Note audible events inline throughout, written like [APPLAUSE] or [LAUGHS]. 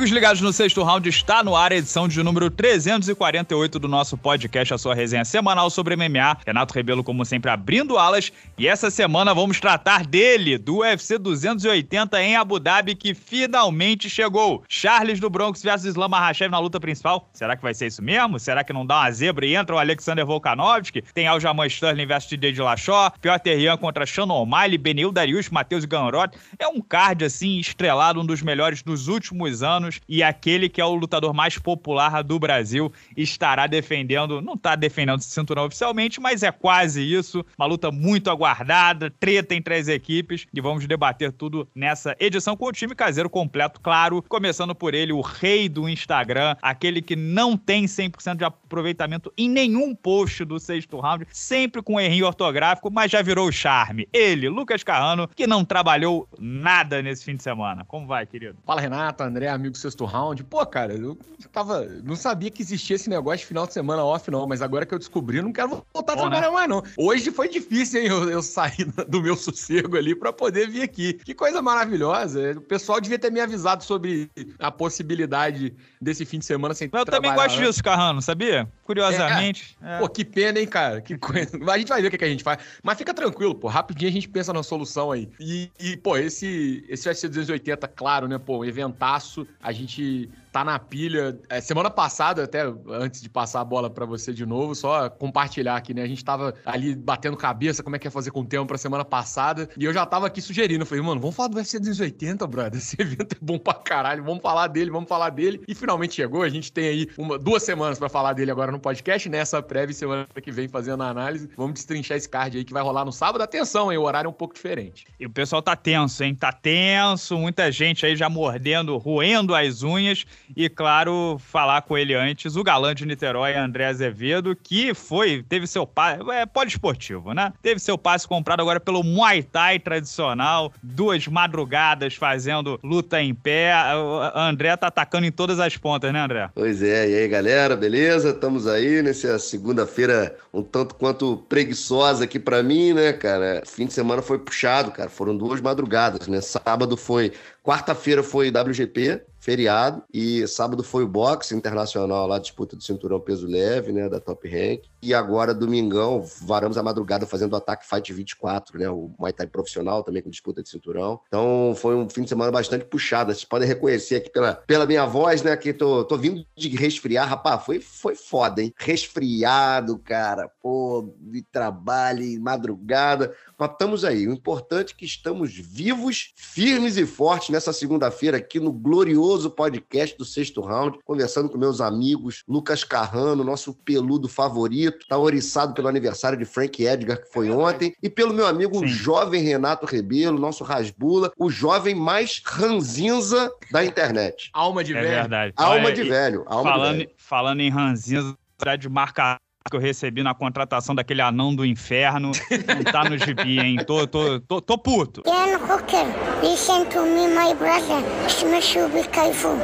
Amigos ligados no sexto round, está no ar a edição de número 348 do nosso podcast, a sua resenha semanal sobre MMA. Renato Rebelo, como sempre, abrindo alas. E essa semana vamos tratar dele, do UFC 280 em Abu Dhabi, que finalmente chegou. Charles do Bronx versus Islam Makhachev na luta principal. Será que vai ser isso mesmo? Será que não dá uma zebra e entra o Alexander Volkanovski? Tem Aljamain Sterling versus TJ Dillashaw, Piotr Ian contra Shannon O'Malley, Benil Darius, Matheus Ganrot. É um card, assim, estrelado, um dos melhores dos últimos anos anos e aquele que é o lutador mais popular do Brasil estará defendendo, não está defendendo o cinturão oficialmente, mas é quase isso. Uma luta muito aguardada, treta entre as equipes e vamos debater tudo nessa edição com o time caseiro completo, claro, começando por ele, o rei do Instagram, aquele que não tem 100% de aproveitamento em nenhum post do sexto round, sempre com errinho ortográfico, mas já virou charme. Ele, Lucas Carrano, que não trabalhou nada nesse fim de semana. Como vai, querido? Fala, Renato, André, amigo sexto round. Pô, cara, eu tava. Não sabia que existia esse negócio de final de semana off, não. Mas agora que eu descobri, não quero voltar a né? trabalhar né? mais, não. Hoje foi difícil, hein? Eu, eu sair [LAUGHS] do meu sossego ali para poder vir aqui. Que coisa maravilhosa. O pessoal devia ter me avisado sobre a possibilidade desse fim de semana sem mas Eu também gosto disso, Carrano, sabia? Curiosamente. É, é. Pô, que pena, hein, cara? Que coisa. [LAUGHS] A gente vai ver o que, que a gente faz. Mas fica tranquilo, pô. Rapidinho a gente pensa na solução aí. E, e pô, esse, esse ser 280, claro, né? Pô, um eventaço. A gente tá na pilha. É, semana passada, até antes de passar a bola para você de novo, só compartilhar aqui, né? A gente tava ali batendo cabeça como é que ia fazer com o tempo pra semana passada. E eu já tava aqui sugerindo. Eu falei, mano, vamos falar do UFC 280, brother. [LAUGHS] Esse evento é bom pra caralho. Vamos falar dele, vamos falar dele. E finalmente chegou. A gente tem aí uma, duas semanas para falar dele agora no podcast. Nessa prévia semana que vem fazendo a análise. Vamos destrinchar esse card aí que vai rolar no sábado. Atenção, hein? O horário é um pouco diferente. E o pessoal tá tenso, hein? Tá tenso. Muita gente aí já mordendo, roendo as unhas. E, claro, falar com ele antes, o galã de Niterói, André Azevedo, que foi, teve seu passe, é poliesportivo, né? Teve seu passe comprado agora pelo Muay Thai tradicional, duas madrugadas fazendo luta em pé. O André tá atacando em todas as pontas, né, André? Pois é, e aí, galera, beleza? Estamos aí nessa segunda-feira um tanto quanto preguiçosa aqui para mim, né, cara? Fim de semana foi puxado, cara. Foram duas madrugadas, né? Sábado foi Quarta-feira foi WGP, feriado, e sábado foi o boxe internacional lá, disputa do cinturão peso leve, né, da Top Rank. E agora, domingão, varamos a madrugada fazendo o Ataque Fight 24, né, o Muay Thai profissional também com disputa de cinturão. Então, foi um fim de semana bastante puxado. Vocês podem reconhecer aqui pela, pela minha voz, né, que tô, tô vindo de resfriar. Rapaz, foi, foi foda, hein? Resfriado, cara. Pô, de trabalho, madrugada. Mas estamos aí. O importante é que estamos vivos, firmes e fortes nessa segunda-feira aqui no glorioso podcast do Sexto Round, conversando com meus amigos Lucas Carrano, nosso peludo favorito, tá oriçado pelo aniversário de Frank Edgar, que foi ontem, e pelo meu amigo Sim. jovem Renato Rebelo, nosso Rasbula, o jovem mais ranzinza da internet. Alma de é velho. Verdade. Alma Olha, de velho. Alma falando, de velho. falando em ranzinza, de marcar que eu recebi na contratação daquele anão do inferno não tá no gibi, hein? Tô, tô, tô, tô puto. Dan Hooker, listen to me, my brother.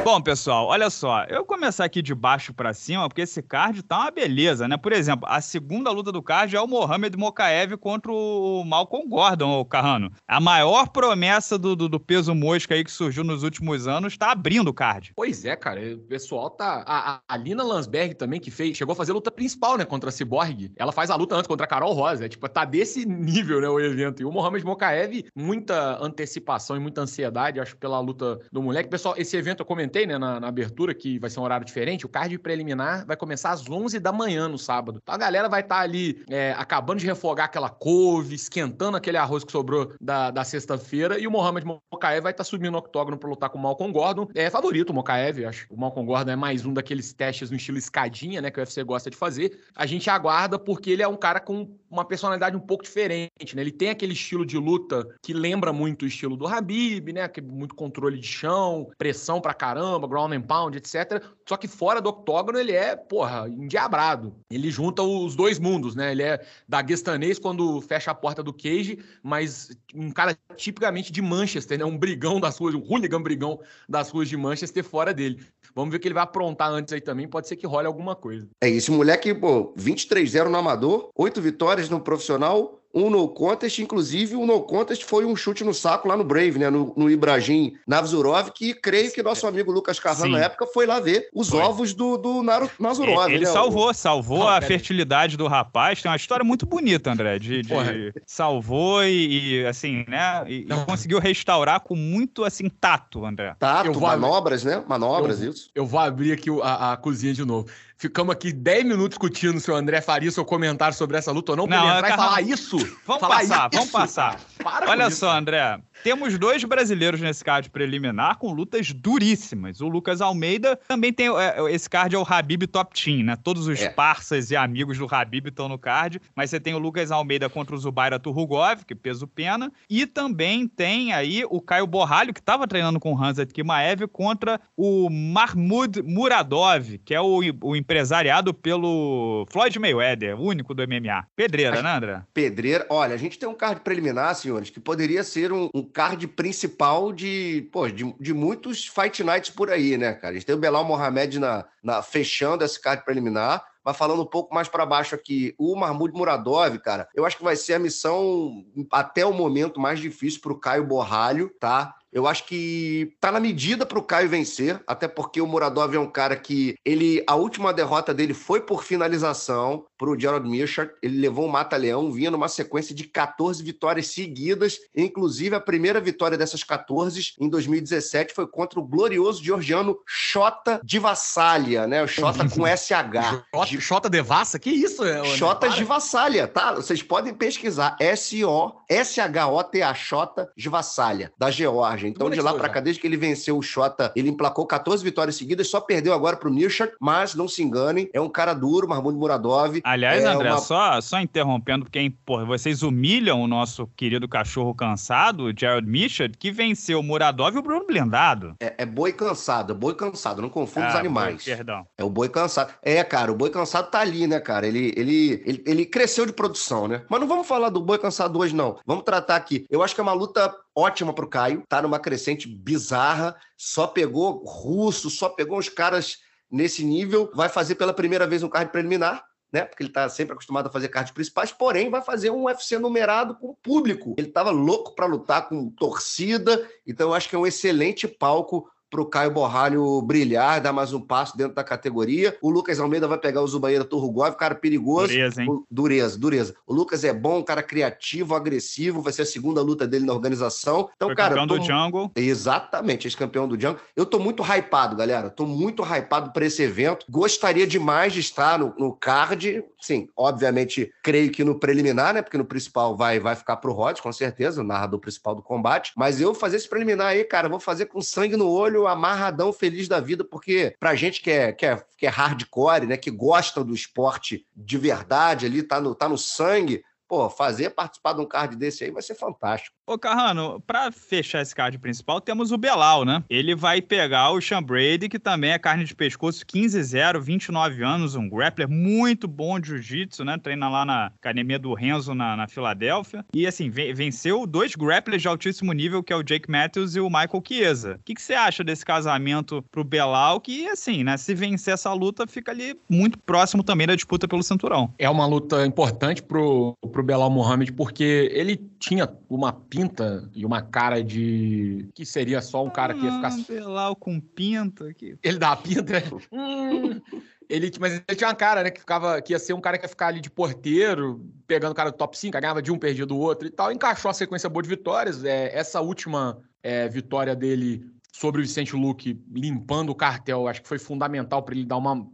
Bom, pessoal, olha só. Eu vou começar aqui de baixo para cima, porque esse card tá uma beleza, né? Por exemplo, a segunda luta do card é o Mohamed Mokaev contra o Malcolm Gordon, o Carrano. A maior promessa do, do, do, peso mosca aí que surgiu nos últimos anos tá abrindo o card. Pois é, cara. O pessoal tá... A, a Lina Landsberg também, que fez... Chegou a fazer a luta principal, né? Contra a Cyborg, ela faz a luta antes contra a Carol Rosa. É, tipo, tá desse nível, né, o evento. E o Mohamed Mokaev, muita antecipação e muita ansiedade, acho, pela luta do moleque. Pessoal, esse evento eu comentei, né, na, na abertura, que vai ser um horário diferente. O card preliminar vai começar às 11 da manhã no sábado. Então a galera vai estar tá ali é, acabando de refogar aquela couve, esquentando aquele arroz que sobrou da, da sexta-feira. E o Mohamed Mokaev vai estar tá subindo no octógono pra lutar com o Malcolm Gordon. É favorito o Mokaev, acho. O Malcolm Gordon é mais um daqueles testes no estilo escadinha, né, que o UFC gosta de fazer. A gente aguarda porque ele é um cara com uma personalidade um pouco diferente, né? Ele tem aquele estilo de luta que lembra muito o estilo do Habib, né? Que muito controle de chão, pressão pra caramba, ground and pound, etc. Só que fora do octógono ele é, porra, endiabrado. Ele junta os dois mundos, né? Ele é daguestanês quando fecha a porta do cage, mas um cara tipicamente de Manchester, né? Um brigão das ruas, um hooligan brigão das ruas de Manchester fora dele. Vamos ver o que ele vai aprontar antes aí também, pode ser que role alguma coisa. É, esse moleque, pô, 23-0 no amador, 8 vitórias no profissional, um no contest, inclusive o no contest foi um chute no saco lá no Brave, né? No, no Ibrahim Navzurov, que creio que nosso amigo Lucas Carvalho na época foi lá ver os foi. ovos do, do Navzurov. Ele né? salvou, salvou Não, a fertilidade do rapaz. Tem uma história muito bonita, André, de, de salvou e, e, assim, né? E, e, conseguiu restaurar com muito assim tato, André. Tato, manobras, né? Manobras, eu, isso. Eu vou abrir aqui a, a cozinha de novo. Ficamos aqui 10 minutos discutindo se o André faria seu comentário sobre essa luta ou não. Não, ele entrar e falar isso. Vamos falar passar, isso. vamos passar. Para Olha só, André. Temos dois brasileiros nesse card preliminar com lutas duríssimas. O Lucas Almeida também tem. É, esse card é o Habib Top Team, né? Todos os é. parças e amigos do Habib estão no card. Mas você tem o Lucas Almeida contra o Zubaira Turrugov, que peso pena. E também tem aí o Caio Borralho, que estava treinando com o Hanzat Kimaev, contra o Mahmoud Muradov, que é o, o empresariado pelo Floyd Mayweather, o único do MMA. Pedreira, né, André? Pedreira. Olha, a gente tem um card preliminar, senhores, que poderia ser um, um card principal de, pô, de, de, muitos Fight Nights por aí, né, cara? A gente tem o Belal Mohamed na, na, fechando esse card preliminar. Mas falando um pouco mais para baixo aqui, o Mahmoud Muradov, cara, eu acho que vai ser a missão até o momento mais difícil para o Caio Borralho, tá? Eu acho que tá na medida para o Caio vencer, até porque o Muradov é um cara que ele a última derrota dele foi por finalização para o Gerald Mirchard. Ele levou um mata-leão, vinha numa sequência de 14 vitórias seguidas, inclusive a primeira vitória dessas 14 em 2017 foi contra o glorioso georgiano Xota de Vassalha, né? O Xota com [LAUGHS] SH. Xota de Vassa? Que isso? Xota de Vassalha, tá? Vocês podem pesquisar S-O S-H-O-T-A Xota de Vassalha, da Geórgia. Então, de lá para cá, desde que ele venceu o Xota, ele emplacou 14 vitórias seguidas, só perdeu agora pro Mirchak, mas não se enganem, é um cara duro, Mahmoud Muradov. Aliás, é André, uma... só, só interrompendo, porque porra, vocês humilham o nosso querido cachorro cansado, Gerald Mirchak, que venceu o Muradov e o Bruno Blindado. É, é boi cansado, é boi cansado, não confunda ah, os animais. Boi, perdão. É o boi cansado. É, cara, o boi cansado tá ali, né, cara? Ele, ele, ele, ele cresceu de produção, né? Mas não vamos falar do boi cansado hoje, não. Vamos tratar aqui. Eu acho que é uma luta ótima pro Caio, tá numa crescente bizarra, só pegou russo, só pegou os caras nesse nível, vai fazer pela primeira vez um card preliminar, né? Porque ele tá sempre acostumado a fazer cards principais, porém vai fazer um UFC numerado com público. Ele tava louco para lutar com torcida, então eu acho que é um excelente palco para o Caio Borralho brilhar, dar mais um passo dentro da categoria. O Lucas Almeida vai pegar o Zubaíra Turrugov, cara perigoso. Dureza, hein? O, dureza, dureza. O Lucas é bom, cara criativo, agressivo, vai ser a segunda luta dele na organização. Então, Foi cara. Campeão tô... do Jungle. Exatamente, ex-campeão do Jungle. Eu tô muito hypado, galera. Tô muito hypado para esse evento. Gostaria demais de estar no, no card. Sim, obviamente, creio que no preliminar, né? Porque no principal vai, vai ficar pro Rod, com certeza, o narrador principal do combate. Mas eu fazer esse preliminar aí, cara, vou fazer com sangue no olho amarradão, feliz da vida, porque pra gente que é, que é, que é hardcore, né, que gosta do esporte de verdade ali, tá no, tá no sangue, pô, fazer participar de um card desse aí vai ser fantástico. Ô, Carrano, pra fechar esse card principal, temos o Belal, né? Ele vai pegar o Sean Brady, que também é carne de pescoço 15-0, 29 anos, um grappler muito bom de jiu-jitsu, né? Treina lá na academia do Renzo, na, na Filadélfia. E, assim, venceu dois grapplers de altíssimo nível, que é o Jake Matthews e o Michael Chiesa. O que, que você acha desse casamento pro Belal, que, assim, né? Se vencer essa luta, fica ali muito próximo também da disputa pelo cinturão. É uma luta importante pro, pro Belal Mohamed, porque ele tinha uma pinta e uma cara de. que seria só um cara que ia ficar. Ah, Belal com pinta. Que... Ele dá a pinta. hum. [LAUGHS] Ele, mas ele tinha uma cara, né, que ficava, que ia ser um cara que ia ficar ali de porteiro, pegando o cara do top 5, ganhava de um, perdia do outro e tal. Encaixou a sequência boa de vitórias. É, essa última é, vitória dele sobre o Vicente Luque limpando o cartel, acho que foi fundamental para ele dar uma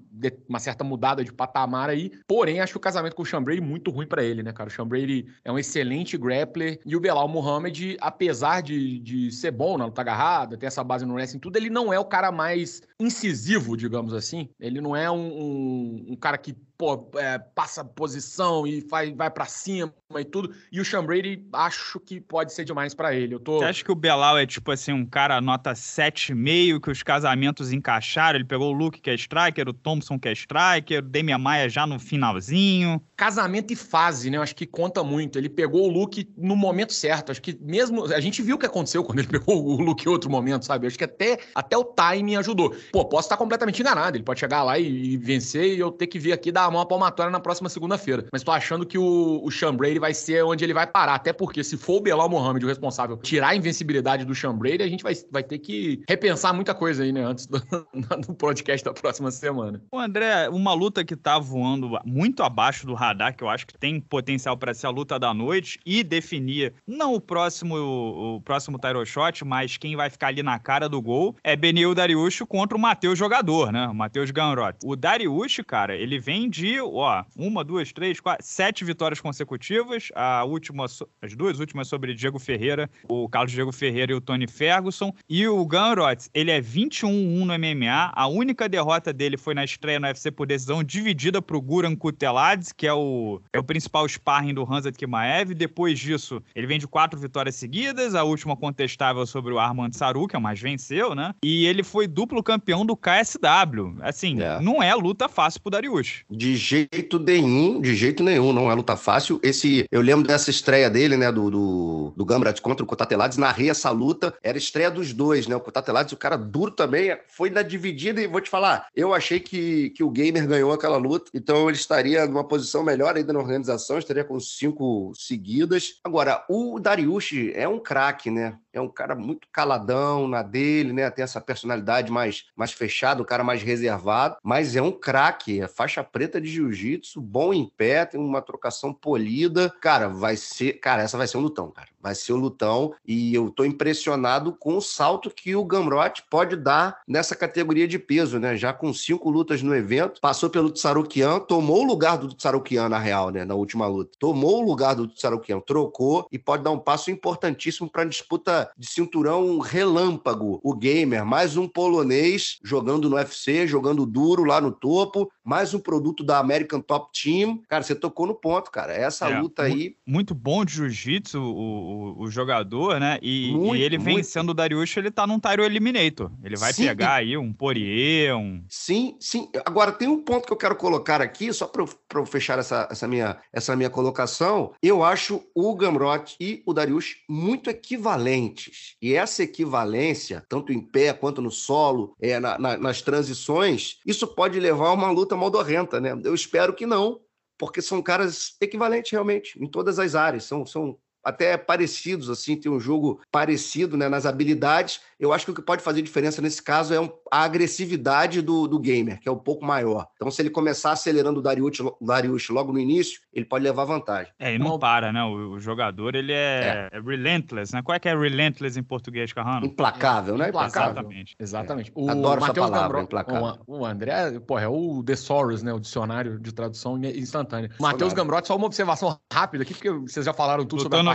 uma certa mudada de patamar aí. Porém, acho que o casamento com o Sean Brady é muito ruim para ele, né, cara? O Sean Brady é um excelente grappler e o Belal Muhammad, apesar de, de ser bom na luta agarrada, ter essa base no wrestling tudo, ele não é o cara mais incisivo, digamos assim. Ele não é um, um, um cara que pô, é, passa posição e vai, vai para cima e tudo. E o Sean Brady, acho que pode ser demais para ele. Eu tô... Você acha que o Belal é tipo assim, um cara nota 7,5, que os casamentos encaixaram? Ele pegou o Luke, que é striker, o Thompson, que é striker, o Demian Maia já no finalzinho. Casamento e fase, né? Eu acho que conta muito. Ele pegou o Luke no momento certo. Acho que mesmo. A gente viu o que aconteceu quando ele [LAUGHS] pegou o Luke em outro momento, sabe? Acho que até, até o timing ajudou. Pô, posso estar completamente enganado. Ele pode chegar lá e, e vencer e eu ter que vir aqui dar uma palmatória na próxima segunda-feira. Mas tô achando que o, o Sean Brady vai ser onde ele vai parar. Até porque se for o Belal Mohamed o responsável tirar a invencibilidade do Sean Brady, a gente vai, vai ter que repensar muita coisa aí, né? Antes do, [LAUGHS] do podcast da próxima semana. O André, uma luta que tá voando muito abaixo do radar, que eu acho que tem potencial para ser a luta da noite e definir não o próximo o, o próximo title shot, mas quem vai ficar ali na cara do gol é Benil Dariush contra o Matheus jogador, né? O Matheus Ganrot. O Dariush, cara, ele vem de, ó, uma, duas, três, quatro, sete vitórias consecutivas. A última, as duas últimas sobre Diego Ferreira, o Carlos Diego Ferreira e o Tony Ferguson. E o Ganrot, ele é 21-1 no MMA. A única derrota dele foi na estreia no UFC por decisão dividida pro Guran Kutelades, que é o, é o principal sparring do Hanzat Kimaev. Depois disso, ele vem de quatro vitórias seguidas. A última contestável sobre o Armand Saru, que é o mais venceu, né? E ele foi duplo campeão do KSW. Assim, é. não é luta fácil pro Dariush. De jeito nenhum, de jeito nenhum, não é luta fácil. Esse, eu lembro dessa estreia dele, né, do, do, do Gambrat contra o Kotatelades, narrei essa luta, era estreia dos dois, né? O Kotatelades, o cara duro também, foi na dividida e vou te falar, eu achei que, que o Gamer ganhou aquela luta, então ele estaria numa posição melhor ainda na organização, estaria com cinco seguidas. Agora, o Dariush é um craque, né? É um cara muito caladão na dele, né? Tem essa personalidade mais, mais fechada, um cara mais reservado, mas é um craque, é faixa preta de jiu-jitsu, bom em pé, tem uma trocação polida. Cara, vai ser. Cara, essa vai ser um lutão, cara. Vai ser um lutão e eu tô impressionado com o salto que o Gamrot pode dar nessa categoria de peso, né? Já com cinco lutas no evento, passou pelo Tsarukian, tomou o lugar do Tsarukian, na real, né? Na última luta. Tomou o lugar do Tsarukian, trocou e pode dar um passo importantíssimo para disputa de cinturão relâmpago. O gamer, mais um polonês jogando no UFC, jogando duro lá no topo, mais um produto da American Top Team. Cara, você tocou no ponto, cara. Essa é, luta aí. Muito bom de jiu-jitsu, o, o, o, jogador, né? E, muito, e ele vencendo muito. o Dariush, ele tá num Tyro Eliminator. Ele vai sim, pegar aí um Poirier, um. Sim, sim. Agora, tem um ponto que eu quero colocar aqui, só para eu fechar essa, essa, minha, essa minha colocação. Eu acho o Gamrot e o Dariush muito equivalentes. E essa equivalência, tanto em pé quanto no solo, é, na, na, nas transições, isso pode levar a uma luta modorrenta, né? Eu espero que não, porque são caras equivalentes realmente em todas as áreas. São, são até parecidos, assim, tem um jogo parecido né, nas habilidades. Eu acho que o que pode fazer diferença nesse caso é um, a agressividade do, do gamer, que é um pouco maior. Então, se ele começar acelerando o Darius, o Darius logo no início, ele pode levar vantagem. É, e não para, né? O, o jogador, ele é, é. é, relentless, né? Qual é que é relentless em português, Carrano? Implacável, né? Implacável. Exatamente. Exatamente. É. O Adoro Mateus essa palavra, implacável. O, o André, pô, é o Thesaurus, né? O dicionário de tradução instantânea. Matheus Gambrotti, só uma observação rápida aqui, porque vocês já falaram tudo sobre a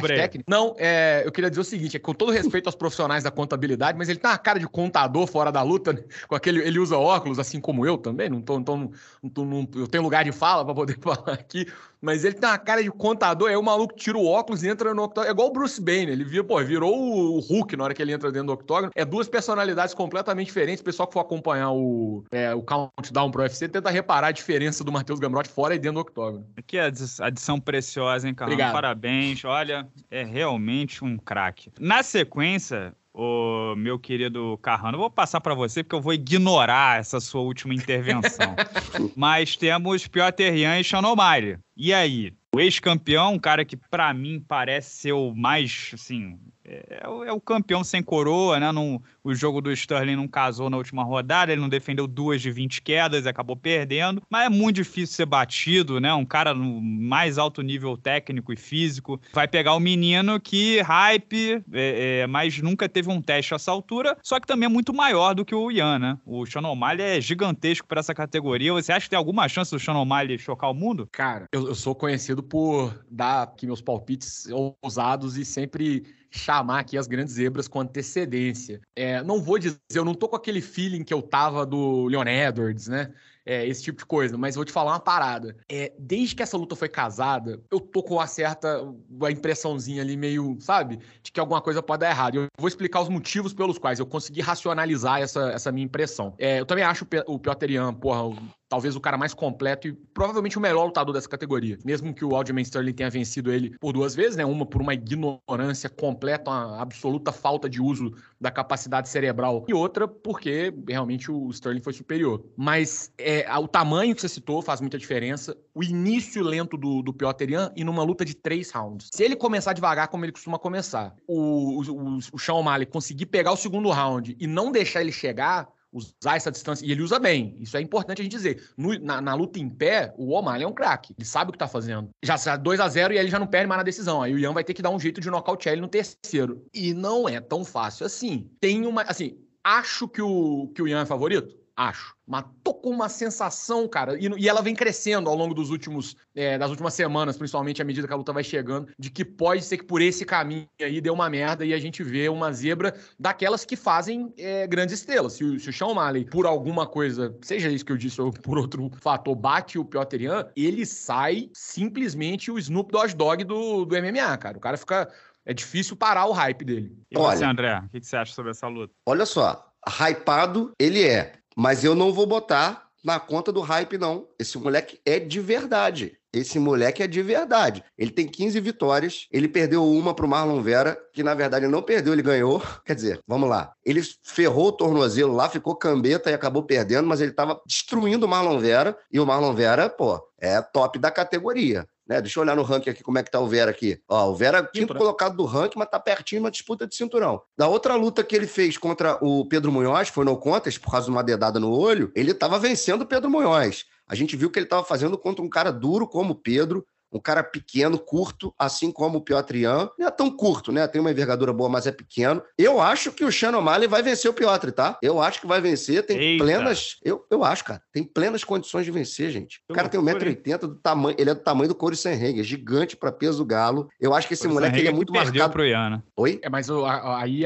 Não, é, eu queria dizer o seguinte, é com todo respeito aos profissionais da contabilidade, mas ele tá uma cara de contador fora da luta, né? com aquele, ele usa óculos, assim como eu também, não tô, então, não tô, não, eu tenho lugar de fala para poder [LAUGHS] falar aqui, mas ele tem uma cara de contador, aí o maluco tira o óculos e entra no octógono. É igual o Bruce Banner, ele vira, pô, virou o Hulk na hora que ele entra dentro do octógono. É duas personalidades completamente diferentes. O pessoal que for acompanhar o, é, o Countdown pro UFC tenta reparar a diferença do Matheus Gamrot fora e dentro do octógono. Aqui é adição preciosa, hein, Carlos? Parabéns. Olha, é realmente um craque. Na sequência, o meu querido Carrano. Vou passar para você porque eu vou ignorar essa sua última intervenção. [LAUGHS] Mas temos Piotr Jan e Shanomari. E aí? O ex-campeão, um cara que para mim parece ser o mais, assim, é, é, o campeão sem coroa, né? Não, o jogo do Sterling não casou na última rodada, ele não defendeu duas de 20 quedas e acabou perdendo. Mas é muito difícil ser batido, né? Um cara no mais alto nível técnico e físico. Vai pegar o menino que hype, é, é, mas nunca teve um teste a essa altura, só que também é muito maior do que o Ian, né? O Sean O'Malley é gigantesco para essa categoria. Você acha que tem alguma chance do Sean O'Malley chocar o mundo? Cara, eu, eu sou conhecido por dar aqui meus palpites ousados e sempre chamar aqui as grandes zebras com antecedência. É, não vou dizer, eu não tô com aquele feeling que eu tava do Leon Edwards, né? É, esse tipo de coisa, mas vou te falar uma parada. É, desde que essa luta foi casada, eu tô com uma certa uma impressãozinha ali meio, sabe? De que alguma coisa pode dar errado. Eu vou explicar os motivos pelos quais eu consegui racionalizar essa, essa minha impressão. É, eu também acho o Piotr Jan, porra, talvez o cara mais completo e provavelmente o melhor lutador dessa categoria. Mesmo que o Aljamain Sterling tenha vencido ele por duas vezes, né? Uma por uma ignorância completa, uma absoluta falta de uso da capacidade cerebral e outra porque realmente o Sterling foi superior. Mas é, o tamanho que você citou faz muita diferença. O início lento do, do Piotr Jan e numa luta de três rounds. Se ele começar devagar como ele costuma começar, o, o, o Sean O'Malley conseguir pegar o segundo round e não deixar ele chegar, usar essa distância. E ele usa bem. Isso é importante a gente dizer. No, na, na, luta em pé, o O'Malley é um craque. Ele sabe o que tá fazendo. Já 2 a 0 e ele já não perde mais na decisão. Aí o Ian vai ter que dar um jeito de nocautear ele no terceiro. E não é tão fácil assim. Tem uma. Assim, acho que o, que o Ian é favorito? Acho. Mas tô com uma sensação, cara, e, e ela vem crescendo ao longo dos últimos, é, das últimas semanas, principalmente à medida que a luta vai chegando, de que pode ser que por esse caminho aí deu uma merda e a gente vê uma zebra daquelas que fazem é, grandes estrelas. Se o, se o Sean O'Malley, por alguma coisa, seja isso que eu disse ou por outro fator, bate o Piotr Jan, ele sai simplesmente o Snoop Dogg Dog do, do MMA, cara. O cara fica é difícil parar o hype dele. E Olha, você, André, o que você acha sobre essa luta? Olha só, hypado ele é. Mas eu não vou botar na conta do hype, não. Esse moleque é de verdade. Esse moleque é de verdade. Ele tem 15 vitórias. Ele perdeu uma pro Marlon Vera, que na verdade não perdeu, ele ganhou. [LAUGHS] Quer dizer, vamos lá. Ele ferrou o tornozelo lá, ficou cambeta e acabou perdendo, mas ele tava destruindo o Marlon Vera. E o Marlon Vera, pô, é top da categoria. Né? Deixa eu olhar no ranking aqui como é que tá o Vera aqui. Ó, o Vera quinto colocado do ranking, mas tá pertinho uma disputa de cinturão. Da outra luta que ele fez contra o Pedro Munhoz, foi no contest, por causa de uma dedada no olho, ele tava vencendo o Pedro Munhoz. A gente viu que ele tava fazendo contra um cara duro como o Pedro, um cara pequeno, curto, assim como o Piotrian. Não é tão curto, né? Tem uma envergadura boa, mas é pequeno. Eu acho que o Shannon O'Malley vai vencer o Piotr, tá? Eu acho que vai vencer. Tem Eita. plenas. Eu, eu acho, cara. Tem plenas condições de vencer, gente. O cara tem 1,80m do tamanho. Ele é do tamanho do Corey Sanhagen, gigante para peso do galo. Eu acho que esse moleque ele é muito marcado. Pro Ian, né? Oi? É, mas aí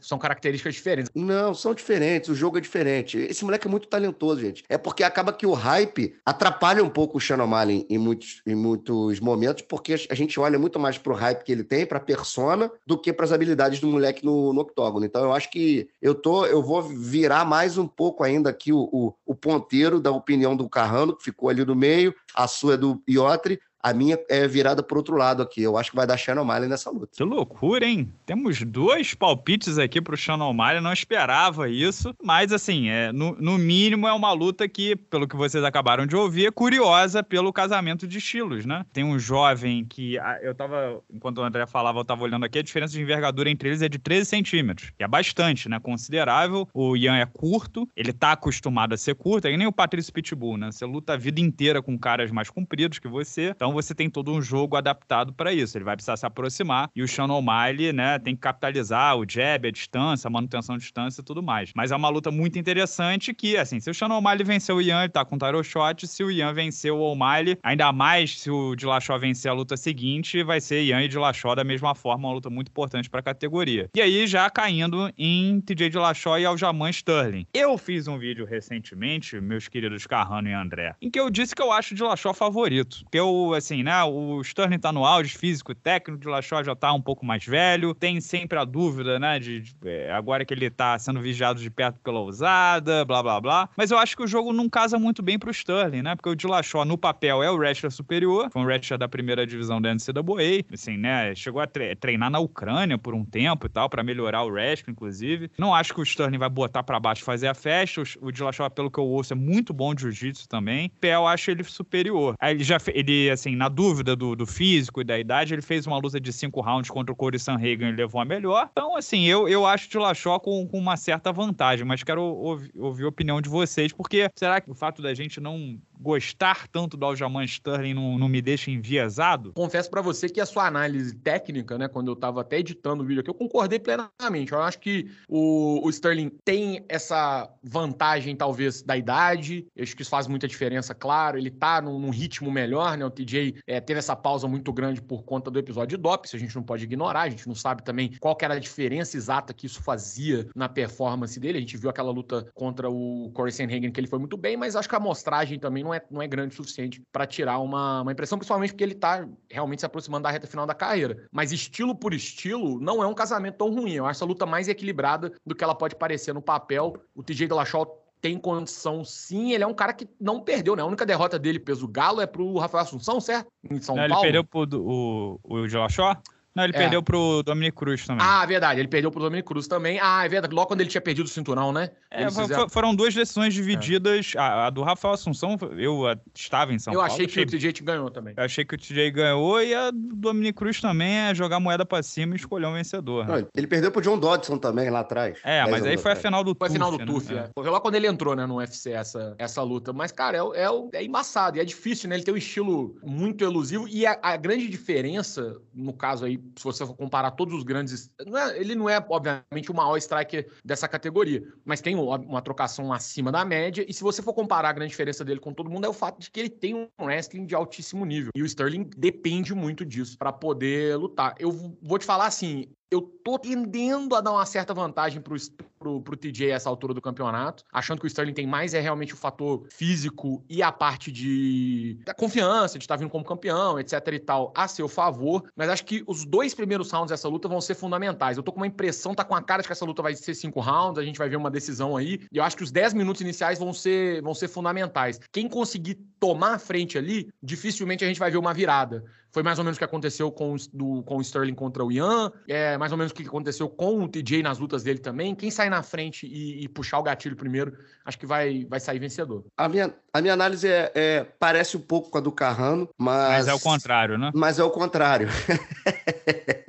são características diferentes. Não, são diferentes. O jogo é diferente. Esse moleque é muito talentoso, gente. É porque acaba que o hype atrapalha um pouco o Shannon O'Malley em muitos, em muitos os momentos, porque a gente olha muito mais pro hype que ele tem, pra persona, do que para as habilidades do moleque no, no octógono. Então eu acho que eu tô, eu vou virar mais um pouco ainda aqui o, o, o ponteiro da opinião do Carrano, que ficou ali no meio, a sua é do Iotri, a minha é virada para outro lado aqui. Eu acho que vai dar Shannon O'Malley nessa luta. Que loucura, hein? Temos dois palpites aqui para o Shannon O'Malley. Não esperava isso. Mas, assim, é, no, no, mínimo é uma luta que, pelo que vocês acabaram de ouvir, é curiosa pelo casamento de estilos, né? Tem um jovem que... Eu tava... Enquanto o André falava, eu tava olhando aqui. A diferença de envergadura entre eles é de 13 centímetros. Que é bastante, né? Considerável. O Ian é curto. Ele tá acostumado a ser curto. É que nem o Patrício Pitbull, né? Você luta a vida inteira com caras mais compridos que você. Então, você tem todo um jogo adaptado para isso. Ele vai precisar se aproximar e o Sean O'Malley, né, tem que capitalizar o jab, a distância, a manutenção de distância e tudo mais. Mas é uma luta muito interessante que, assim, se o Sean O'Malley vencer o Ian, ele tá com o Tyro Shot. Se o Ian vencer o O'Malley, ainda mais se o Dillashaw vencer a luta seguinte, vai ser Ian e Dillashaw da mesma forma, uma luta muito importante para a categoria. E aí, já caindo em TJ Dillashaw e Aljamain Sterling. Eu fiz um vídeo recentemente, meus queridos Carrano e André, em que eu disse que eu acho o Dillashaw favorito. Que eu, assim, né, o Sterling tá no auge físico técnico, de Lachó já tá um pouco mais velho. Tem sempre a dúvida, né, de, de é, agora que ele tá sendo vigiado de perto pela ousada, blá blá blá. Mas eu acho que o jogo não casa muito bem pro Sterling, né? Porque o Dillashaw no papel é o wrestler superior, foi um wrestler da primeira divisão da NCAA, assim, né? Chegou a treinar na Ucrânia por um tempo e tal, para melhorar o wrestling, inclusive. Não acho que o Sterling vai botar para baixo fazer a festa. O, o Dillashaw, pelo que eu ouço, é muito bom de jiu-jitsu também. Pé, eu acho ele superior. Aí ele já, ele, assim, na dúvida, do, do, físico e da idade, ele fez uma luta de cinco rounds contra o Corey Sanhagen e levou a melhor. Então, assim, eu, eu acho o Dillashaw com, com uma certa vantagem, mas quero ouvir, ouvir a opinião de vocês, porque será que o fato da gente não gostar tanto do Aljamain Sterling não, não me deixa enviesado? Confesso para você que a sua análise técnica, né, quando eu tava até editando o vídeo aqui, eu concordei plenamente. Eu acho que o, o Sterling tem essa vantagem, talvez, da idade. Eu acho que isso faz muita diferença, claro. Ele tá num, num ritmo melhor, né? O TJ é, teve essa pausa muito grande por conta do episódio de DOP, isso a gente não pode ignorar. A gente não sabe também qual era a diferença exata que isso fazia na performance dele. A gente viu aquela luta contra o Corey Sanhagen que ele foi muito bem, mas acho que a amostragem também não é, não é grande o suficiente para tirar uma, uma impressão, principalmente porque ele tá realmente se aproximando da reta final da carreira. Mas estilo por estilo, não é um casamento tão ruim. Eu acho essa luta mais equilibrada do que ela pode parecer no papel. O TJ Dillashaw tem condição sim. Ele é um cara que não perdeu, né? A única derrota dele peso galo é pro Rafael Assunção, certo? Em São não, Paulo. Ele perdeu pro o, o Joshua? Não, ele é. perdeu pro Dominic Cruz também. Ah, verdade. Ele perdeu pro Dominic Cruz também. Ah, é verdade. Logo quando ele tinha perdido o cinturão, né? É, fizeram... Foram duas decisões divididas. É. A, a, do Rafael Assunção, eu a, estava em São eu Paulo. Eu achei que achei... o TJ ganhou também. Eu achei que o TJ ganhou e a do Dominic Cruz também é jogar moeda pra cima e escolher um vencedor. Não, ele perdeu pro John Dodson também lá atrás. É, mas aí foi a final do Foi a final do né? TUF, é. Foi lá quando ele entrou, né, no UFC, essa, essa luta. Mas, cara, é, é, é embaçado e é difícil, né? Ele tem um estilo muito elusivo e a, a grande diferença, no caso aí, se você for comparar todos os grandes. Não é, ele não é, obviamente, o maior striker dessa categoria, mas tem uma, uma, trocação acima da média. E se você for comparar a grande diferença dele com todo mundo, é o fato de que ele tem um wrestling de altíssimo nível. E o Sterling depende muito disso para poder lutar. Eu vou te falar assim: eu tô tendendo a dar uma certa vantagem pro, pro, pro TJ essa altura do campeonato, achando que o Sterling tem mais é realmente o fator físico e a parte de da confiança, de estar tá vindo como campeão, etc e tal, a seu favor, mas acho que os dois primeiros rounds dessa luta vão ser fundamentais. Eu tô com uma impressão, tá com a cara de que essa luta vai ser cinco rounds, a gente vai ver uma decisão aí, e eu acho que os dez minutos iniciais vão ser, vão ser fundamentais. Quem conseguir tomar a frente ali, dificilmente a gente vai ver uma virada. Foi mais ou menos o que aconteceu com, do, com o Sterling contra o Ian, é mais ou menos o que aconteceu com o TJ nas lutas dele também. Quem sair na frente e, e puxar o gatilho primeiro, acho que vai, vai sair vencedor. A minha, a minha análise é, é parece um pouco com a do Carrano, mas. Mas é o contrário, né? Mas é o contrário. [LAUGHS]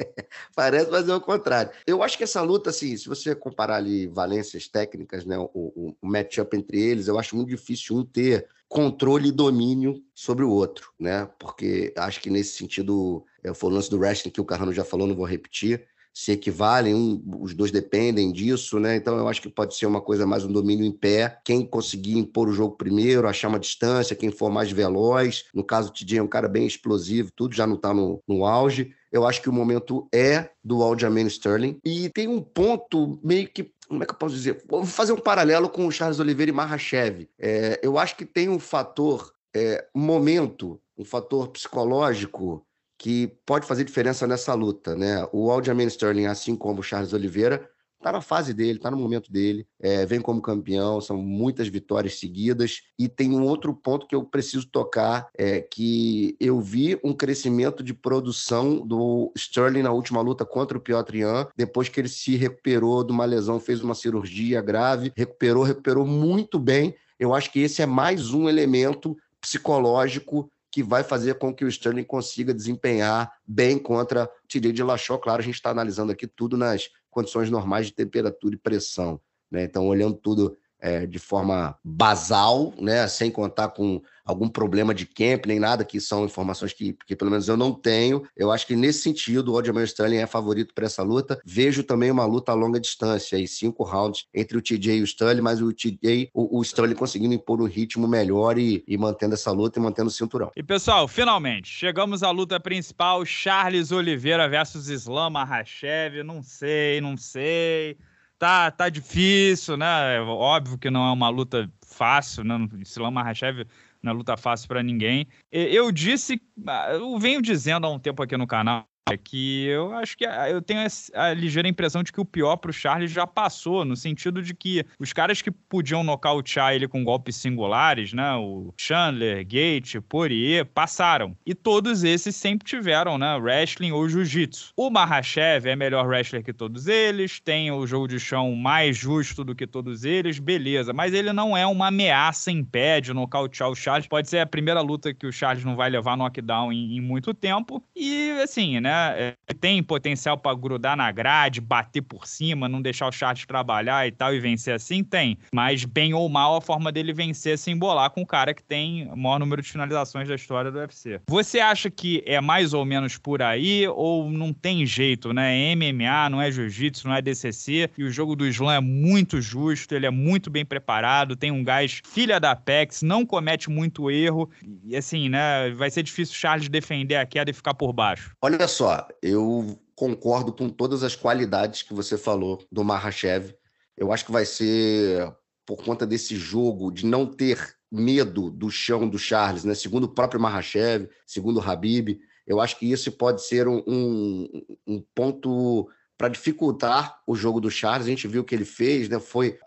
Parece, mas é o contrário. Eu acho que essa luta, assim, se você comparar ali valências técnicas, né, o, o, o matchup entre eles, eu acho muito difícil um ter controle e domínio sobre o outro, né? Porque acho que nesse sentido, é, foi o lance do wrestling que o Carrano já falou, não vou repetir, se equivalem, um, os dois dependem disso, né? Então eu acho que pode ser uma coisa mais um domínio em pé. Quem conseguir impor o jogo primeiro, achar uma distância, quem for mais veloz. No caso, o TJ é um cara bem explosivo, tudo já não tá no, no auge. Eu acho que o momento é do Aljamain Sterling. E tem um ponto meio que como é que eu posso dizer? Vou fazer um paralelo com o Charles Oliveira e Mahashev. É, eu acho que tem um fator é, momento, um fator psicológico que pode fazer diferença nessa luta, né? O Aljamain Sterling, assim como o Charles Oliveira, tá na fase dele, tá no momento dele, é, vem como campeão, são muitas vitórias seguidas. E tem um outro ponto que eu preciso tocar, é que eu vi um crescimento de produção do Sterling na última luta contra o Piotr Jan, depois que ele se recuperou de uma lesão, fez uma cirurgia grave, recuperou, recuperou muito bem. Eu acho que esse é mais um elemento psicológico que vai fazer com que o Sterling consiga desempenhar bem contra o TJ de Lachó. Claro, a gente está analisando aqui tudo nas condições normais de temperatura e pressão. Né? Então, olhando tudo é, de forma basal, né? sem contar com algum problema de camp, nem nada, que são informações que, que pelo menos eu não tenho. Eu acho que nesse sentido, o Aljamain Sterling é favorito para essa luta. Vejo também uma luta a longa distância, aí, cinco rounds entre o TJ e o Sterling, mas o TJ, o, o Sterling conseguindo impor um ritmo melhor e, e mantendo essa luta e mantendo o cinturão. E pessoal, finalmente, chegamos à luta principal, Charles Oliveira versus Islam Makhachev, não sei, não sei tá, tá difícil, né? Óbvio que não é uma luta fácil, né? Islam Makhachev não é luta fácil para ninguém. Eu disse, ah, eu venho dizendo há um tempo aqui no canal é que eu acho que eu tenho a, ligeira impressão de que o pior pro Charles já passou, no sentido de que os caras que podiam nocautear ele com golpes singulares, né? O Chandler, Gate, Poirier, passaram. E todos esses sempre tiveram, né? Wrestling ou Jiu-Jitsu. O Mahashev é melhor wrestler que todos eles, tem o jogo de chão mais justo do que todos eles, beleza. Mas ele não é uma ameaça em pé de nocautear o Charles. Pode ser a primeira luta que o Charles não vai levar knockdown em, em muito tempo. E, assim, né? É, tem potencial para grudar na grade, bater por cima, não deixar o Charles trabalhar e tal e vencer assim? Tem. Mas, bem ou mal, a forma dele vencer é se embolar com o cara que tem o maior número de finalizações da história do UFC. Você acha que é mais ou menos por aí ou não tem jeito, né? É MMA, não é jiu-jitsu, não é DCC e o jogo do Slam é muito justo, ele é muito bem preparado, tem um gás filha da Apex, não comete muito erro e assim, né? Vai ser difícil o Charles defender a queda e ficar por baixo. Olha só, só, eu concordo com todas as qualidades que você falou do Mahashev. Eu acho que vai ser por conta desse jogo de não ter medo do chão do Charles, né? Segundo o próprio Mahashev, segundo o Habib, eu acho que isso pode ser um, um, um ponto para dificultar o jogo do Charles. A gente viu o que ele fez, né? Foi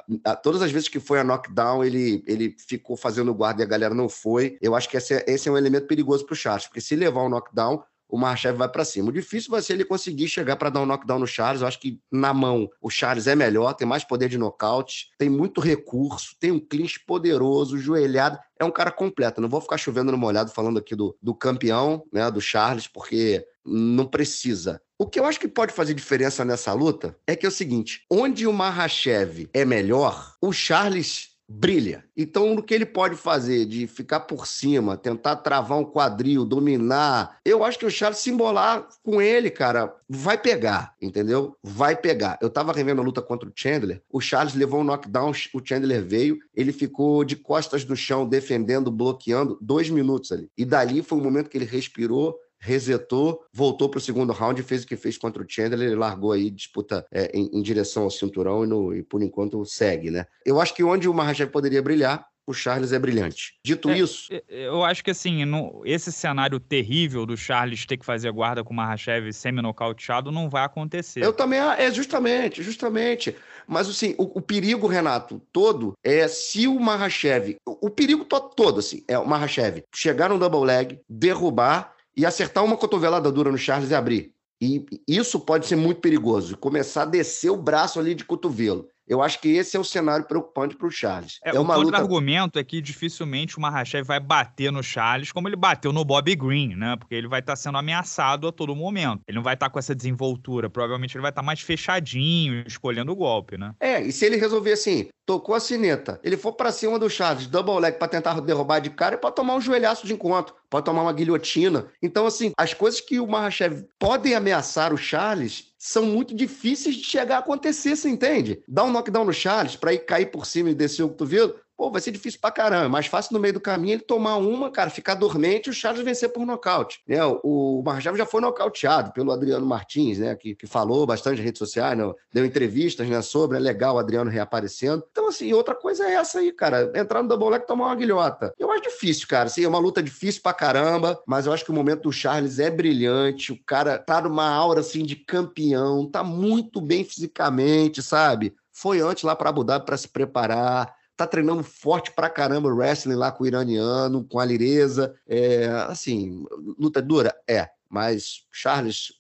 todas as vezes que foi a knockdown, ele, ele ficou fazendo guarda e a galera não foi. Eu acho que esse é, esse é um elemento perigoso para o Charles, porque se levar um knockdown, o Marchev vai para cima. O difícil vai ser ele conseguir chegar para dar um knockdown no Charles. Eu acho que na mão o Charles é melhor, tem mais poder de nocaute, tem muito recurso, tem um clinch poderoso, joelhado. É um cara completo. Não vou ficar chovendo no molhado falando aqui do, do campeão, né, do Charles, porque não precisa. O que eu acho que pode fazer diferença nessa luta é que é o seguinte: onde o Mahashev é melhor, o Charles brilha. Então, no que ele pode fazer de ficar por cima, tentar travar um quadril, dominar, eu acho que o Charles se embolar com ele, cara, vai pegar, entendeu? Vai pegar. Eu tava revendo a luta contra o Chandler, o Charles levou um knockdown, o Chandler veio, ele ficou de costas no chão, defendendo, bloqueando, dois minutos ali. E dali foi o momento que ele respirou, resetou, voltou para o segundo round e fez o que fez contra o Chandler. Ele largou aí disputa é, em, em, direção ao cinturão e, no, e, por enquanto segue, né? Eu acho que onde o Mahashev poderia brilhar, o Charles é brilhante. Dito é, isso. É, eu acho que assim, no, esse cenário terrível do Charles ter que fazer guarda com o Mahashev semi-nocauteado não vai acontecer. Eu também, é justamente, justamente. Mas assim, o, o, perigo, Renato, todo é se o Mahashev, o, o perigo todo assim, é o Mahashev chegar no double leg, derrubar e acertar uma cotovelada dura no Charles e abrir. E isso pode ser muito perigoso, começar a descer o braço ali de cotovelo. Eu acho que esse é o cenário preocupante para o Charles. É, é uma o luta... argumento é que dificilmente o Mahashev vai bater no Charles como ele bateu no Bobby Green, né? Porque ele vai estar tá sendo ameaçado a todo momento. Ele não vai estar tá com essa desenvoltura. Provavelmente ele vai estar tá mais fechadinho, escolhendo o golpe, né? É, e se ele resolver assim, tocou a sineta, ele for para cima do Charles, double leg para tentar derrubar de cara, ele pode tomar um joelhaço de encontro, pode tomar uma guilhotina. Então, assim, as coisas que o Mahashev podem ameaçar o Charles são muito difíceis de chegar a acontecer, você entende? Dar um knockdown no Charles para ir cair por cima e descer o cotovelo, pô, vai ser difícil pra caramba. É mais fácil no meio do caminho ele tomar uma, cara, ficar dormente e o Charles vencer por nocaute. Né? O Marjava já foi nocauteado pelo Adriano Martins, né? Que, que falou bastante nas redes sociais, né? deu entrevistas né, sobre, é legal o Adriano reaparecendo. Então, assim, outra coisa é essa aí, cara. Entrar no double leg tomar uma guilhota. Eu acho difícil, cara. Assim, é uma luta difícil pra caramba, mas eu acho que o momento do Charles é brilhante. O cara tá numa aura, assim, de campeão, tá muito bem fisicamente, sabe? Foi antes lá para Abu Dhabi para se preparar tá treinando forte pra caramba o wrestling lá com o iraniano, com a Lireza. É, assim, luta dura? É, mas Charles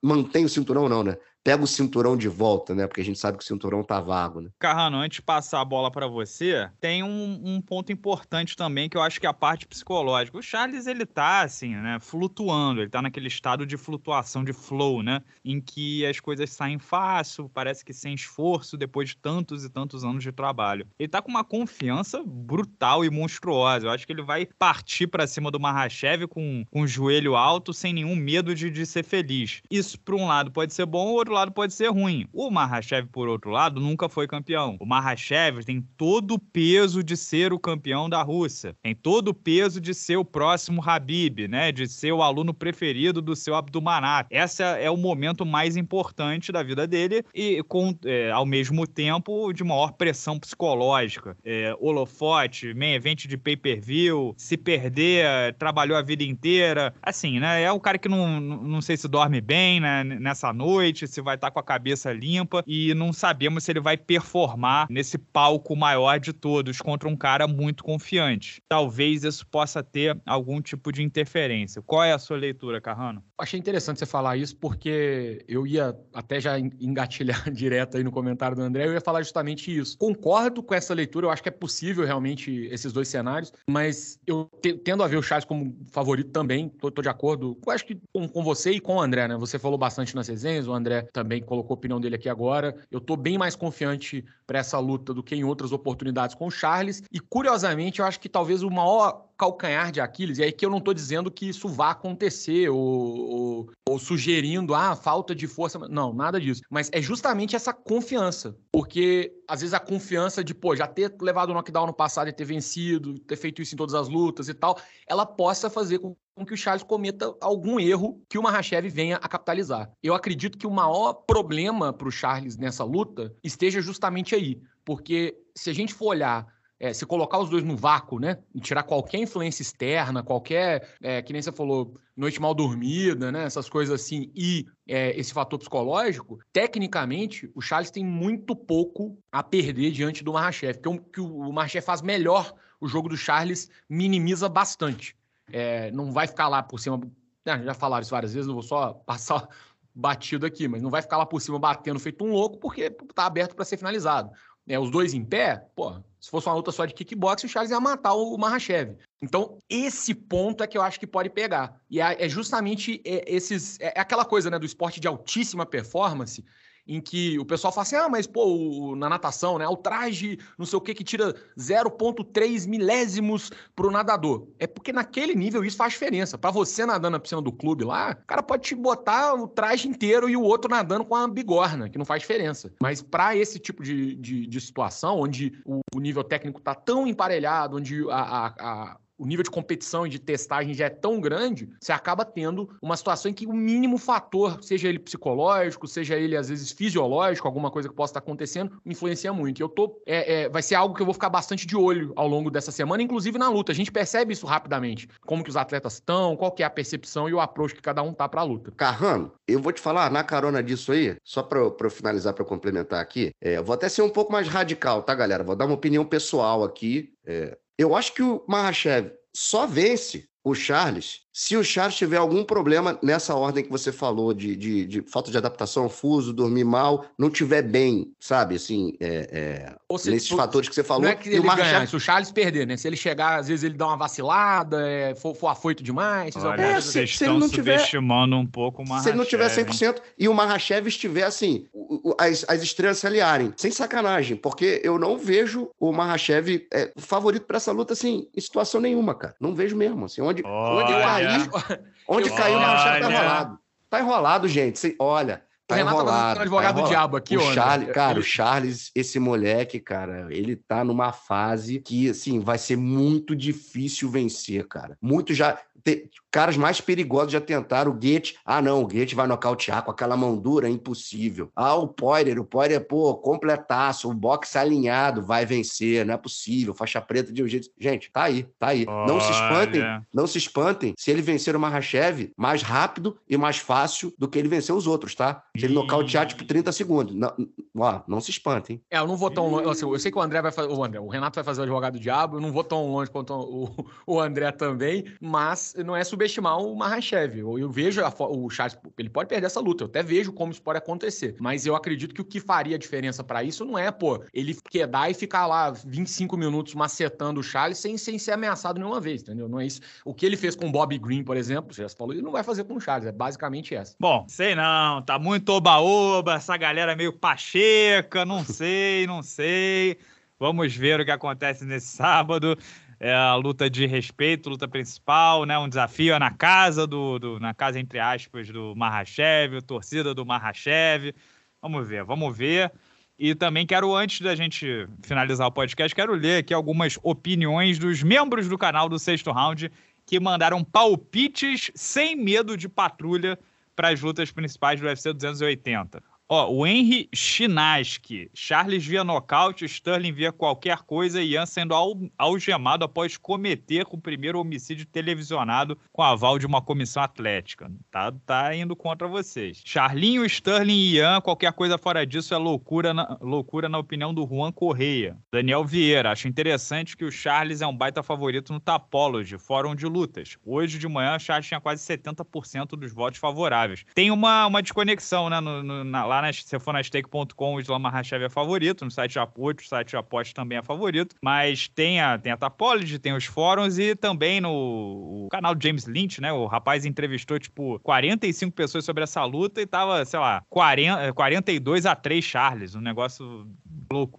mantém o cinturão, não, né? Pega o cinturão de volta, né? Porque a gente sabe que o cinturão tá vago, né? Carrano, antes de passar a bola para você, tem um, um, ponto importante também que eu acho que é a parte psicológica. O Charles, ele tá, assim, né? Flutuando, ele tá naquele estado de flutuação, de flow, né? Em que as coisas saem fácil, parece que sem esforço, depois de tantos e tantos anos de trabalho. Ele tá com uma confiança brutal e monstruosa. Eu acho que ele vai partir para cima do Mahashev com, com o joelho alto, sem nenhum medo de, de ser feliz. Isso, por um lado, pode ser bom, outro outro lado pode ser ruim. O Mahashev, por outro lado, nunca foi campeão. O Mahashev tem todo o peso de ser o campeão da Rússia. Tem todo o peso de ser o próximo Habib, né? De ser o aluno preferido do seu Abdumanat. Esse é o momento mais importante da vida dele e, com, é, ao mesmo tempo, de maior pressão psicológica. É, holofote, main event de pay-per-view, se perder, trabalhou a vida inteira. Assim, né? É um cara que não, não sei se dorme bem né, nessa noite, se vai estar tá com a cabeça limpa e não sabemos se ele vai performar nesse palco maior de todos contra um cara muito confiante. Talvez isso possa ter algum tipo de interferência. Qual é a sua leitura, Carrano? Achei interessante você falar isso porque eu ia até já engatilhar [LAUGHS] direto aí no comentário do André, eu ia falar justamente isso. Concordo com essa leitura, eu acho que é possível realmente esses dois cenários, mas eu tendo a ver o Charles como favorito também, tô, tô de acordo, eu acho que com, com, você e com o André, né? Você falou bastante nas resenhas, o André também colocou a opinião dele aqui agora. Eu tô bem mais confiante para essa luta do que em outras oportunidades com o Charles. E curiosamente, eu acho que talvez o maior calcanhar de Aquiles, e aí que eu não estou dizendo que isso vá acontecer, ou, ou, ou, sugerindo, ah, falta de força. Não, nada disso. Mas é justamente essa confiança. Porque, às vezes, a confiança de, pô, já ter levado o knockdown no passado e ter vencido, ter feito isso em todas as lutas e tal, ela possa fazer com que o Charles cometa algum erro que o Mahashev venha a capitalizar. Eu acredito que o maior problema para o Charles nessa luta esteja justamente aí. Porque se a gente for olhar é, se colocar os dois no vácuo, né? E tirar qualquer influência externa, qualquer, é, que nem você falou, noite mal dormida, né? Essas coisas assim, e é, esse fator psicológico, tecnicamente, o Charles tem muito pouco a perder diante do Mahachef. Porque o que o Mahachef faz melhor, o jogo do Charles minimiza bastante. É, não vai ficar lá por cima. Né, já falaram isso várias vezes, não vou só passar [LAUGHS] batido aqui, mas não vai ficar lá por cima batendo feito um louco, porque tá aberto para ser finalizado. É, os dois em pé, pô, se fosse uma luta só de kickbox, o Charles ia matar o Mahashev. Então, esse ponto é que eu acho que pode pegar. E é, é justamente é, esses. É, é aquela coisa, né, do esporte de altíssima performance, em que o pessoal fala assim: ah, mas pô, o, na natação, né? O traje, não sei o que, que tira 0,3 milésimos pro nadador. É porque naquele nível isso faz diferença. Para você nadando na piscina do clube lá, o cara pode te botar o traje inteiro e o outro nadando com a bigorna, que não faz diferença. Mas para esse tipo de, de, de, situação, onde o, o nível técnico tá tão emparelhado, onde a, a, a o nível de competição e de testagem já é tão grande, você acaba tendo uma situação em que o mínimo fator, seja ele psicológico, seja ele às vezes fisiológico, alguma coisa que possa estar acontecendo, influencia muito. E eu tô. É, é, vai ser algo que eu vou ficar bastante de olho ao longo dessa semana, inclusive na luta. A gente percebe isso rapidamente. Como que os atletas estão, qual que é a percepção e o approach que cada um tá pra luta. Carrano, eu vou te falar, na carona disso aí, só pra, eu finalizar, pra eu complementar aqui, é, vou até ser um pouco mais radical, tá, galera? Vou dar uma opinião pessoal aqui. É, eu acho que o Mahashev só vence o Charles se o Charles tiver algum problema nessa ordem que você falou, de, de, de falta de adaptação, fuso, dormir mal, não tiver bem, sabe, assim, é, é, seja, nesses fatores que você falou. Não é que ele ganhar, se o Charles perder, né? Se ele chegar, às vezes ele dá uma vacilada, é, for, for afoito demais. Olha, é, se, se ele não tiver subestimando um pouco o Mahashev. Se ele não tiver 100% e o Mahashev estiver assim, as, as estrelas se aliarem, sem sacanagem, porque eu não vejo o Mahashev é, favorito para essa luta, assim, em situação nenhuma, cara. Não vejo mesmo, assim, onde, onde cair, onde eu, caiu o Machado tá enrolado. Tá enrolado, gente. Cê, olha, tá o Renato tá enrolado. Tá advogado tá do diabo aqui, o Charles, Cara, o Charles, esse moleque, cara, ele tá numa fase que, assim, vai ser muito difícil vencer, cara. Muito já te, caras mais perigosos já tentaram. O Goethe, ah, não, o Goethe vai nocautear com aquela mão dura, é impossível. Ah, o Poirier, o Poirier, pô, completaço, o boxe alinhado, vai vencer, não é possível, faixa preta de um jeito. Gente, tá aí, tá aí. Olha. Não se espantem, não se espantem se ele vencer o Mahashev mais rápido e mais fácil do que ele vencer os outros, tá? Se ele nocautear, tipo, 30 segundos. Não, ó, não se espantem. É, eu não vou tão longe. Assim, eu sei que o André vai fazer. O André, o Renato vai fazer o advogado do diabo, eu não vou tão longe quanto o, o André também, mas não é subestimar o Mahashev. Eu, eu vejo a, o Charles, ele pode perder essa luta, eu até vejo como isso pode acontecer. Mas eu acredito que o que faria diferença para isso não é, pô, ele quedar e ficar lá 25 minutos macetando o Charles sem, sem ser ameaçado nenhuma vez, entendeu? Não é isso. O que ele fez com o Bob Green, por exemplo, você já falou, ele não vai fazer com o Charles, é basicamente essa. Bom, sei não, tá muito oba-oba, essa galera meio pacheca, não [LAUGHS] sei, não sei. Vamos ver o que acontece nesse sábado é a luta de respeito, luta principal, né? Um desafio é na casa do, do na casa entre aspas do Mahashev, torcida do Mahashev. Vamos ver, vamos ver. E também quero, antes da gente finalizar o podcast, quero ler aqui algumas opiniões dos membros do canal do Sexto Round que mandaram palpites sem medo de patrulha para as lutas principais do UFC 280. Ó, o Henry Chinaski. Charles via nocaute, Sterling via qualquer coisa e Ian sendo algemado após cometer o primeiro homicídio televisionado com aval de uma comissão atlética. Tá, tá indo contra vocês. Charlinho, Sterling e Ian, qualquer coisa fora disso é loucura na, loucura na opinião do Juan Correia. Daniel Vieira. Acho interessante que o Charles é um baita favorito no Tapology, fórum de lutas. Hoje de manhã, o Charles tinha quase 70% dos votos favoráveis. Tem uma, uma desconexão, né, no, no, na, lá na, se for na stake.com, o Islam Mahashev é favorito, no site de apoio, o site de aposta também é favorito, mas tem a, tem a Tapology, tem os fóruns e também no canal James Lynch, né, o rapaz entrevistou, tipo, 45 pessoas sobre essa luta e tava, sei lá, 40, 42 a 3 Charles, um negócio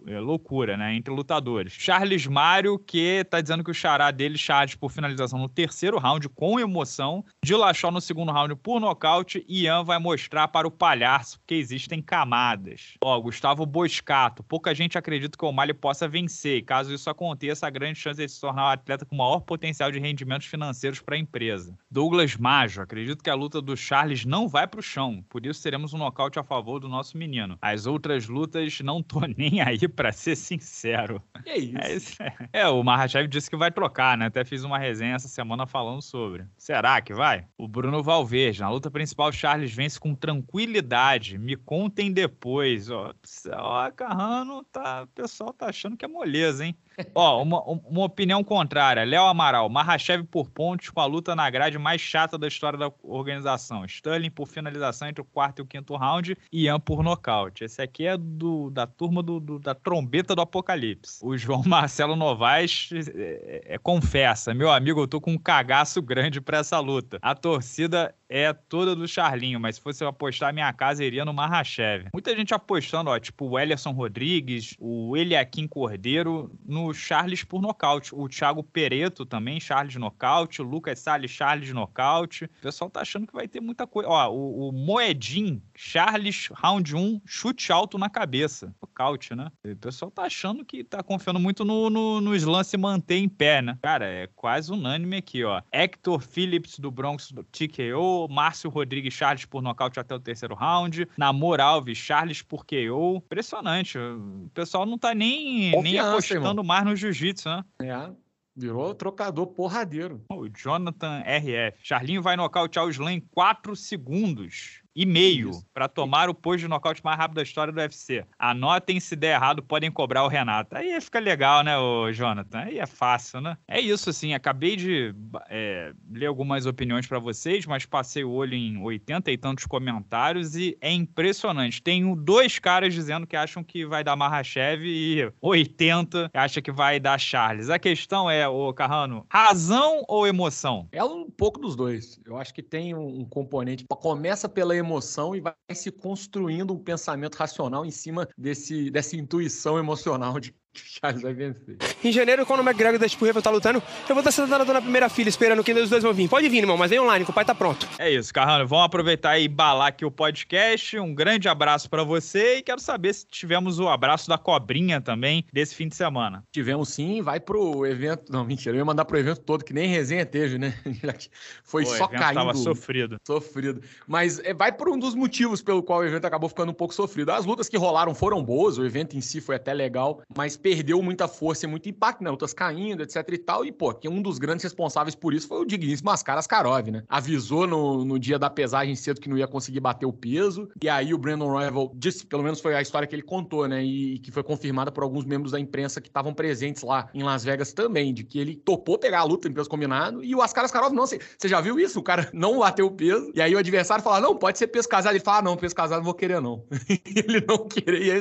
é, loucura, né, entre lutadores. Charles Mário, que tá dizendo que o xará dele, Charles, por finalização no terceiro round, com emoção, Dilachó no segundo round por nocaute, Ian vai mostrar para o palhaço que existe existem camadas. Ó, Gustavo Boscato. Pouca gente acredita que o O'Malley possa vencer. E caso isso aconteça, a grande chance de se tornar o atleta com maior potencial de rendimentos financeiros para a empresa. Douglas Majo. Acredito que a luta do Charles não vai para o chão. Por isso teremos um nocaute a favor do nosso menino. As outras lutas não tô [LAUGHS] nem aí, [LAUGHS] pra ser sincero. Que é isso? É, isso é, o Mahashev disse que vai trocar, né? Até fiz uma resenha essa semana falando sobre. Será que vai? O Bruno Valverde, na luta principal, Charles vence com tranquilidade. Me contem depois. Ó, ó Carrano, tá, o pessoal tá achando que é moleza, hein? [LAUGHS] Ó, uma, uma opinião contrária. Léo Amaral, Mahashev por pontos com a luta na grade mais chata da história da organização. Sterling por finalização entre o quarto e o quinto round. Ian por nocaute. Esse aqui é do, da turma do, do, da trombeta do apocalipse. O João [LAUGHS] Marcelo Novaes é, é, confessa, meu amigo, eu tô com um cagaço grande pra essa luta. A torcida é toda do Charlinho, mas se fosse eu apostar, minha casa iria no Mahashev. Muita gente apostando, ó, tipo o Ellerson Rodrigues, o Eliakim Cordeiro, no Charles por nocaute. O Thiago Pereto também, Charles nocaute. O Lucas Salles, Charles nocaute. O pessoal tá achando que vai ter muita coisa. Ó, o, o Moedim, Charles, round 1, chute alto na cabeça. Nocaute, né? O pessoal tá achando que tá confiando muito no, no, nos lances manter em pé, né? Cara, é quase unânime aqui, ó. Hector Phillips do Bronx do TKO, Márcio Rodrigues Charles por nocaute até o terceiro round, Namor Alves Charles por KO. Impressionante. O pessoal não tá nem, nem apostando irmão. mais no jiu-jitsu, né? É. Virou trocador porradeiro. O Jonathan RF. Charlinho vai nocautear o Slam em 4 segundos e meio para tomar o posto de nocaute mais rápido da história do UFC. Anotem se der errado, podem cobrar o Renato. Aí fica legal, né, o Jonathan? Aí é fácil, né? É isso, assim. Acabei de é, ler algumas opiniões para vocês, mas passei o olho em 80 e tantos comentários e é impressionante. Tenho dois caras dizendo que acham que vai dar Marrachev e 80 acha que vai dar Charles. A questão é, o Carrano, razão ou emoção? É um pouco dos dois. Eu acho que tem um componente. Começa pela emoção emoção e vai se construindo um pensamento racional em cima desse, dessa intuição emocional de [LAUGHS] Charles vai vencer. Em janeiro, quando o McGregor da Spurrier tá lutando, eu vou estar sentado na primeira fila esperando que os dois vão vir. Pode vir, irmão, mas vem online, que o pai tá pronto. É isso, Carrano. Vamos aproveitar e balar aqui o podcast. Um grande abraço para você e quero saber se tivemos o abraço da cobrinha também desse fim de semana. Tivemos sim, vai pro evento. Não, mentira, eu ia mandar pro evento todo, que nem resenha teve, né? [LAUGHS] Foi Pô, só caindo. Tava sofrido. Sofrido. Mas é, vai por um dos motivos pelo qual o evento acabou ficando um pouco sofrido. As lutas que rolaram foram boas, o evento em si foi até legal, mas perdeu muita força e muito impacto, né? Lutas caindo, etc e tal. E, pô, que um dos grandes responsáveis por isso foi o digníssimo Ascar Askarov, né? Avisou no, no dia da pesagem cedo que não ia conseguir bater o peso. E aí o Brandon Rival disse, pelo menos foi a história que ele contou, né? E, e que foi confirmada por alguns membros da imprensa que estavam presentes lá em Las Vegas também, de que ele topou pegar a luta em peso combinado. E o Ascar Askarov, não, você já viu isso? O cara [LAUGHS] não bateu o peso. E aí o adversário fala: não, pode ser peso casado. Ele fala: ah, não, peso casado não vou querer, não. [LAUGHS] ele não queria.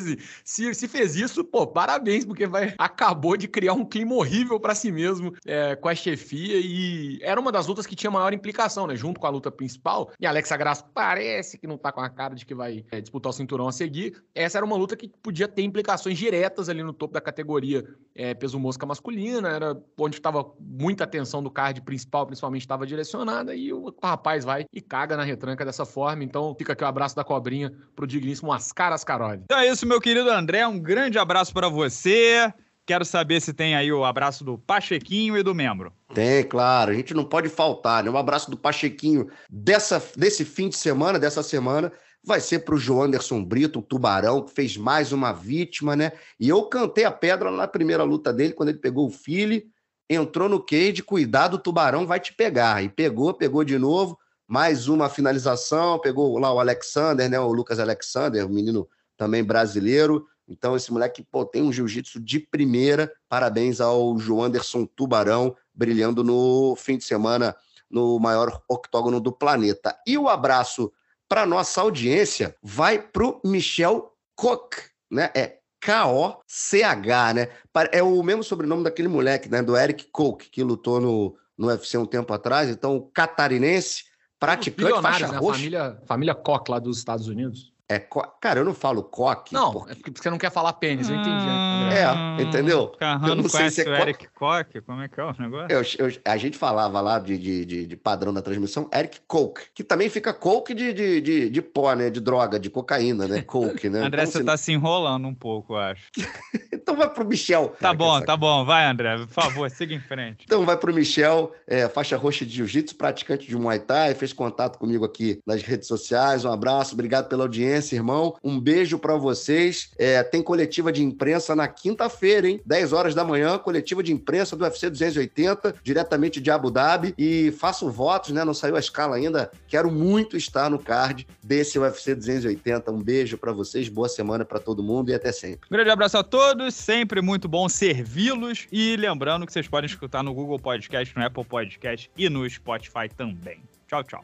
Se, se fez isso, pô, parabéns, porque vai acabou de criar um clima horrível para si mesmo é, com a chefia e era uma das lutas que tinha maior implicação, né? Junto com a luta principal. E Alexa Grasso parece que não tá com a cara de que vai é, disputar o cinturão a seguir. Essa era uma luta que podia ter implicações diretas ali no topo da categoria é, peso mosca masculina, era onde estava muita atenção do card principal, principalmente estava direcionada, e o rapaz vai e caga na retranca dessa forma. Então fica aqui o abraço da cobrinha pro digníssimo Ascar Askarov. Então é isso, meu querido André, um grande abraço para você. Quero saber se tem aí o abraço do Pachequinho e do membro. Tem, claro. A gente não pode faltar, né? Um abraço do Pachequinho dessa, desse fim de semana, dessa semana, vai ser para o João Anderson Brito, o Tubarão, que fez mais uma vítima, né? E eu cantei a pedra na primeira luta dele, quando ele pegou o filho, entrou no cage, cuidado, o Tubarão vai te pegar. E pegou, pegou de novo, mais uma finalização, pegou lá o Alexander, né? O Lucas Alexander, o menino também brasileiro. Então, esse moleque pô, tem um jiu-jitsu de primeira. Parabéns ao João Anderson Tubarão, brilhando no fim de semana no maior octógono do planeta. E o abraço para nossa audiência vai para o Michel Koch, né? É K-O-C-H, né? É o mesmo sobrenome daquele moleque, né? Do Eric Koch, que lutou no, no UFC um tempo atrás. Então, catarinense, praticante faixa né? roxa. Família, família Koch lá dos Estados Unidos. É co... Cara, eu não falo coque. Não, porque... é porque você não quer falar pênis, eu entendi. Né? É, entendeu? Carrano eu não sei se é o Eric Koch, como é que é o negócio? Eu, eu, a gente falava lá de, de, de, de, padrão da transmissão, Eric Coke, que também fica coke de, de, de, de pó, né? De droga, de cocaína, né? Coke, né? [LAUGHS] André, então, você tá se enrolando um pouco, eu acho. [LAUGHS] então vai pro Michel. Tá bom, tá bom. Vai, André, por favor, siga em frente. Então vai pro Michel, é, faixa roxa de jiu-jitsu, praticante de Muay Thai, fez contato comigo aqui nas redes sociais. Um abraço, obrigado pela audiência audiência, irmão. Um beijo para vocês. É, tem coletiva de imprensa na quinta-feira, hein? 10 horas da manhã, coletiva de imprensa do UFC 280, diretamente de Abu Dhabi. E faço votos, né? Não saiu a escala ainda. Quero muito estar no card desse UFC 280. Um beijo para vocês, boa semana para todo mundo e até sempre. Um grande abraço a todos, sempre muito bom servi-los. E lembrando que vocês podem escutar no Google Podcast, no Apple Podcast e no Spotify também. Tchau, tchau.